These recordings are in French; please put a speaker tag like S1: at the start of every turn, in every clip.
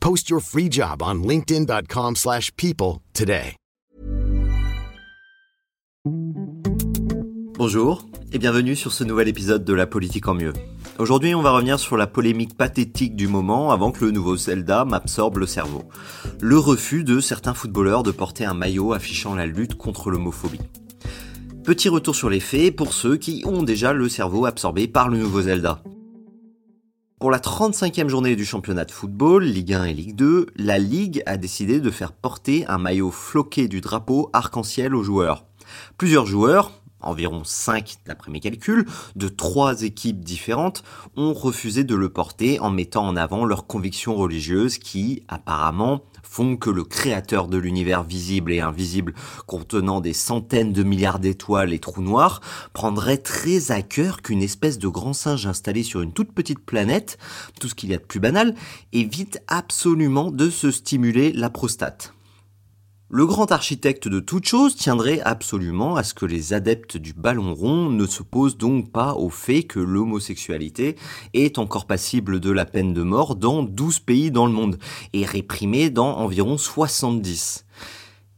S1: Post your free job on linkedin.com/people slash people today.
S2: Bonjour et bienvenue sur ce nouvel épisode de La politique en mieux. Aujourd'hui, on va revenir sur la polémique pathétique du moment avant que le nouveau Zelda m'absorbe le cerveau. Le refus de certains footballeurs de porter un maillot affichant la lutte contre l'homophobie. Petit retour sur les faits pour ceux qui ont déjà le cerveau absorbé par le nouveau Zelda. Pour la 35e journée du championnat de football, Ligue 1 et Ligue 2, la Ligue a décidé de faire porter un maillot floqué du drapeau arc-en-ciel aux joueurs. Plusieurs joueurs, environ 5 d'après mes calculs, de trois équipes différentes, ont refusé de le porter en mettant en avant leurs convictions religieuses qui, apparemment, font que le créateur de l'univers visible et invisible contenant des centaines de milliards d'étoiles et trous noirs prendrait très à cœur qu'une espèce de grand singe installé sur une toute petite planète, tout ce qu'il y a de plus banal, évite absolument de se stimuler la prostate. Le grand architecte de toute chose tiendrait absolument à ce que les adeptes du ballon rond ne se posent donc pas au fait que l'homosexualité est encore passible de la peine de mort dans 12 pays dans le monde et réprimée dans environ 70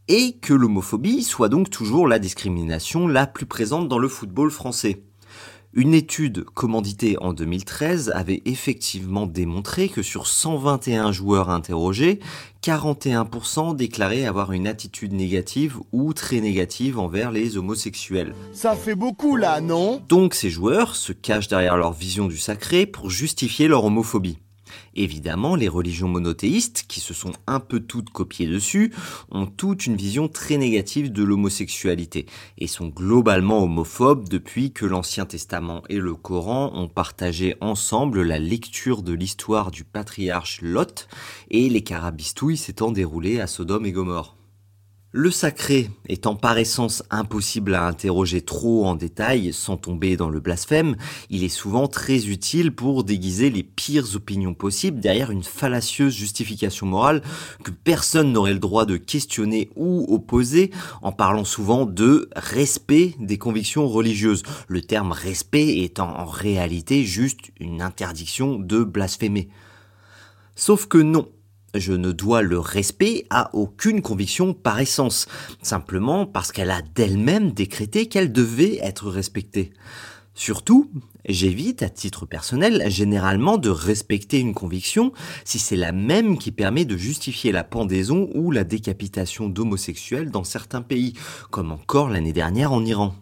S2: et que l'homophobie soit donc toujours la discrimination la plus présente dans le football français. Une étude commanditée en 2013 avait effectivement démontré que sur 121 joueurs interrogés, 41% déclaraient avoir une attitude négative ou très négative envers les homosexuels.
S3: Ça fait beaucoup là, non?
S2: Donc ces joueurs se cachent derrière leur vision du sacré pour justifier leur homophobie. Évidemment, les religions monothéistes, qui se sont un peu toutes copiées dessus, ont toute une vision très négative de l'homosexualité et sont globalement homophobes depuis que l'Ancien Testament et le Coran ont partagé ensemble la lecture de l'histoire du patriarche Lot et les carabistouilles s'étant déroulées à Sodome et Gomorre. Le sacré étant par essence impossible à interroger trop en détail sans tomber dans le blasphème, il est souvent très utile pour déguiser les pires opinions possibles derrière une fallacieuse justification morale que personne n'aurait le droit de questionner ou opposer en parlant souvent de respect des convictions religieuses, le terme respect étant en réalité juste une interdiction de blasphémer. Sauf que non, je ne dois le respect à aucune conviction par essence, simplement parce qu'elle a d'elle-même décrété qu'elle devait être respectée. Surtout, j'évite, à titre personnel, généralement de respecter une conviction si c'est la même qui permet de justifier la pendaison ou la décapitation d'homosexuels dans certains pays, comme encore l'année dernière en Iran.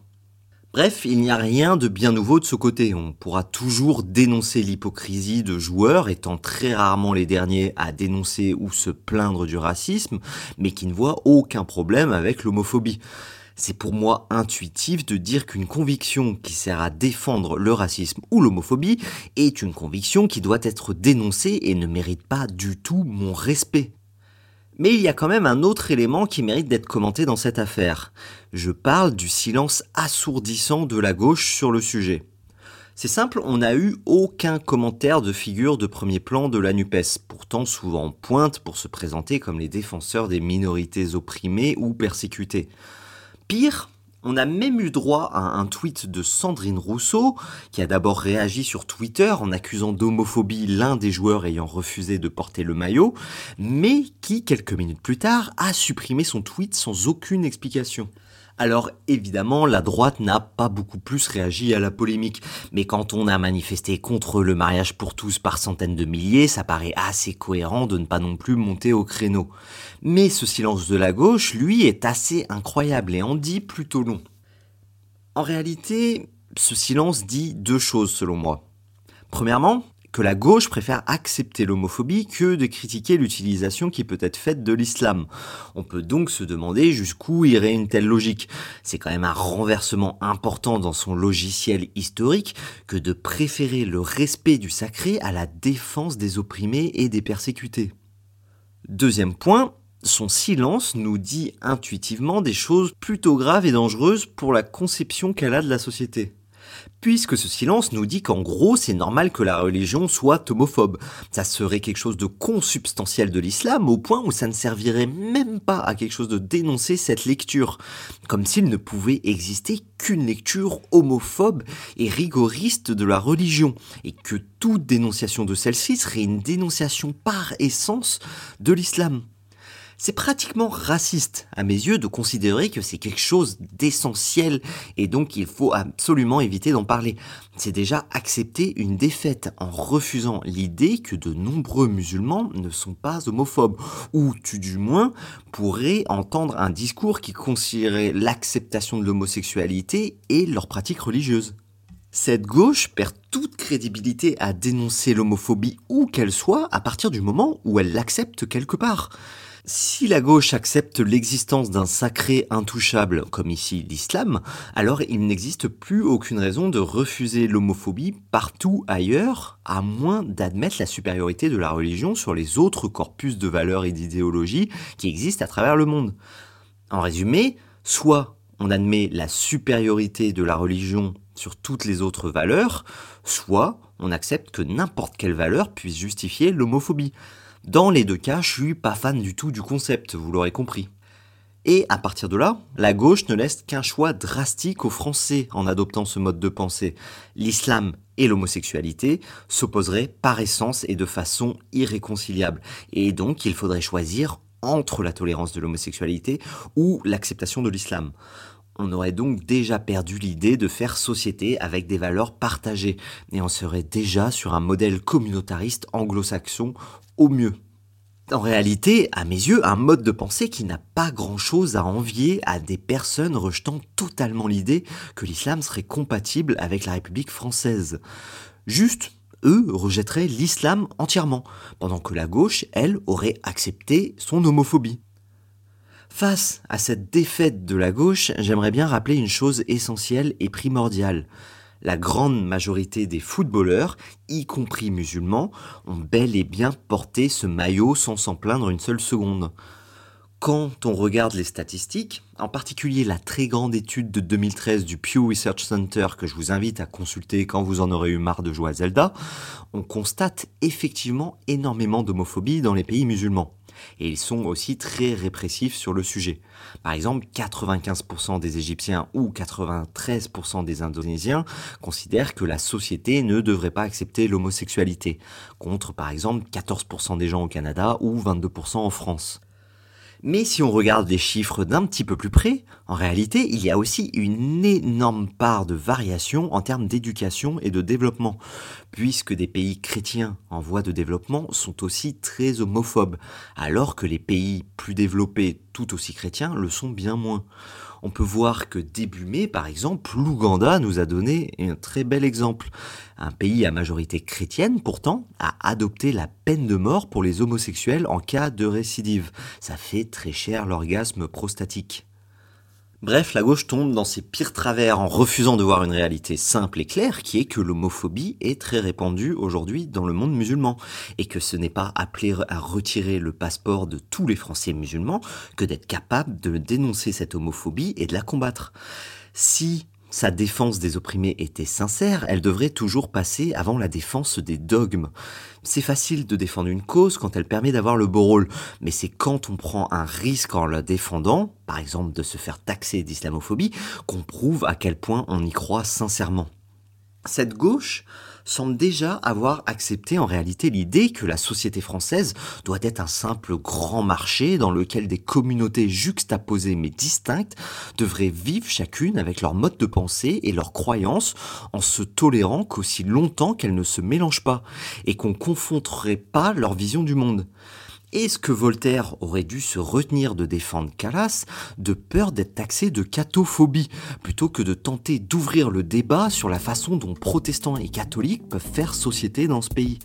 S2: Bref, il n'y a rien de bien nouveau de ce côté. On pourra toujours dénoncer l'hypocrisie de joueurs, étant très rarement les derniers à dénoncer ou se plaindre du racisme, mais qui ne voient aucun problème avec l'homophobie. C'est pour moi intuitif de dire qu'une conviction qui sert à défendre le racisme ou l'homophobie est une conviction qui doit être dénoncée et ne mérite pas du tout mon respect. Mais il y a quand même un autre élément qui mérite d'être commenté dans cette affaire. Je parle du silence assourdissant de la gauche sur le sujet. C'est simple, on n'a eu aucun commentaire de figure de premier plan de la NUPES, pourtant souvent en pointe pour se présenter comme les défenseurs des minorités opprimées ou persécutées. Pire, on a même eu droit à un tweet de Sandrine Rousseau, qui a d'abord réagi sur Twitter en accusant d'homophobie l'un des joueurs ayant refusé de porter le maillot, mais qui, quelques minutes plus tard, a supprimé son tweet sans aucune explication. Alors évidemment, la droite n'a pas beaucoup plus réagi à la polémique, mais quand on a manifesté contre le mariage pour tous par centaines de milliers, ça paraît assez cohérent de ne pas non plus monter au créneau. Mais ce silence de la gauche, lui, est assez incroyable et en dit plutôt long. En réalité, ce silence dit deux choses selon moi. Premièrement, que la gauche préfère accepter l'homophobie que de critiquer l'utilisation qui peut être faite de l'islam. On peut donc se demander jusqu'où irait une telle logique. C'est quand même un renversement important dans son logiciel historique que de préférer le respect du sacré à la défense des opprimés et des persécutés. Deuxième point, son silence nous dit intuitivement des choses plutôt graves et dangereuses pour la conception qu'elle a de la société puisque ce silence nous dit qu'en gros c'est normal que la religion soit homophobe. Ça serait quelque chose de consubstantiel de l'islam au point où ça ne servirait même pas à quelque chose de dénoncer cette lecture, comme s'il ne pouvait exister qu'une lecture homophobe et rigoriste de la religion, et que toute dénonciation de celle-ci serait une dénonciation par essence de l'islam. C'est pratiquement raciste à mes yeux de considérer que c'est quelque chose d'essentiel et donc il faut absolument éviter d'en parler. C'est déjà accepter une défaite en refusant l'idée que de nombreux musulmans ne sont pas homophobes ou tu du moins pourrais entendre un discours qui considérerait l'acceptation de l'homosexualité et leur pratique religieuse. Cette gauche perd toute crédibilité à dénoncer l'homophobie où qu'elle soit à partir du moment où elle l'accepte quelque part. Si la gauche accepte l'existence d'un sacré intouchable, comme ici l'islam, alors il n'existe plus aucune raison de refuser l'homophobie partout ailleurs, à moins d'admettre la supériorité de la religion sur les autres corpus de valeurs et d'idéologies qui existent à travers le monde. En résumé, soit on admet la supériorité de la religion sur toutes les autres valeurs, soit on accepte que n'importe quelle valeur puisse justifier l'homophobie. Dans les deux cas, je suis pas fan du tout du concept, vous l'aurez compris. Et à partir de là, la gauche ne laisse qu'un choix drastique aux Français en adoptant ce mode de pensée. L'islam et l'homosexualité s'opposeraient par essence et de façon irréconciliable. Et donc il faudrait choisir entre la tolérance de l'homosexualité ou l'acceptation de l'islam. On aurait donc déjà perdu l'idée de faire société avec des valeurs partagées, et on serait déjà sur un modèle communautariste anglo-saxon au mieux. En réalité, à mes yeux, un mode de pensée qui n'a pas grand-chose à envier à des personnes rejetant totalement l'idée que l'islam serait compatible avec la République française. Juste, eux rejetteraient l'islam entièrement, pendant que la gauche, elle, aurait accepté son homophobie. Face à cette défaite de la gauche, j'aimerais bien rappeler une chose essentielle et primordiale la grande majorité des footballeurs, y compris musulmans, ont bel et bien porté ce maillot sans s'en plaindre une seule seconde. Quand on regarde les statistiques, en particulier la très grande étude de 2013 du Pew Research Center que je vous invite à consulter quand vous en aurez eu marre de jouer à Zelda, on constate effectivement énormément d'homophobie dans les pays musulmans et ils sont aussi très répressifs sur le sujet. Par exemple, 95% des Égyptiens ou 93% des Indonésiens considèrent que la société ne devrait pas accepter l'homosexualité, contre par exemple 14% des gens au Canada ou 22% en France. Mais si on regarde les chiffres d'un petit peu plus près, en réalité, il y a aussi une énorme part de variation en termes d'éducation et de développement, puisque des pays chrétiens en voie de développement sont aussi très homophobes, alors que les pays plus développés tout aussi chrétiens le sont bien moins on peut voir que début mai, par exemple, l'Ouganda nous a donné un très bel exemple. Un pays à majorité chrétienne, pourtant, a adopté la peine de mort pour les homosexuels en cas de récidive. Ça fait très cher l'orgasme prostatique. Bref, la gauche tombe dans ses pires travers en refusant de voir une réalité simple et claire qui est que l'homophobie est très répandue aujourd'hui dans le monde musulman et que ce n'est pas appelé à retirer le passeport de tous les Français musulmans que d'être capable de dénoncer cette homophobie et de la combattre. Si sa défense des opprimés était sincère, elle devrait toujours passer avant la défense des dogmes. C'est facile de défendre une cause quand elle permet d'avoir le beau rôle, mais c'est quand on prend un risque en la défendant, par exemple de se faire taxer d'islamophobie, qu'on prouve à quel point on y croit sincèrement. Cette gauche semble déjà avoir accepté en réalité l'idée que la société française doit être un simple grand marché dans lequel des communautés juxtaposées mais distinctes devraient vivre chacune avec leur mode de pensée et leurs croyances en se tolérant qu'aussi longtemps qu'elles ne se mélangent pas et qu'on confronterait pas leur vision du monde. Est-ce que Voltaire aurait dû se retenir de défendre Calas de peur d'être taxé de catophobie, plutôt que de tenter d'ouvrir le débat sur la façon dont protestants et catholiques peuvent faire société dans ce pays?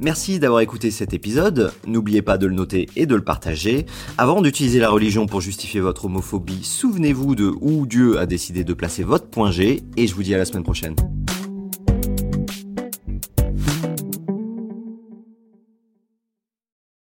S2: Merci d'avoir écouté cet épisode, n'oubliez pas de le noter et de le partager. Avant d'utiliser la religion pour justifier votre homophobie, souvenez-vous de où Dieu a décidé de placer votre point G, et je vous dis à la semaine prochaine.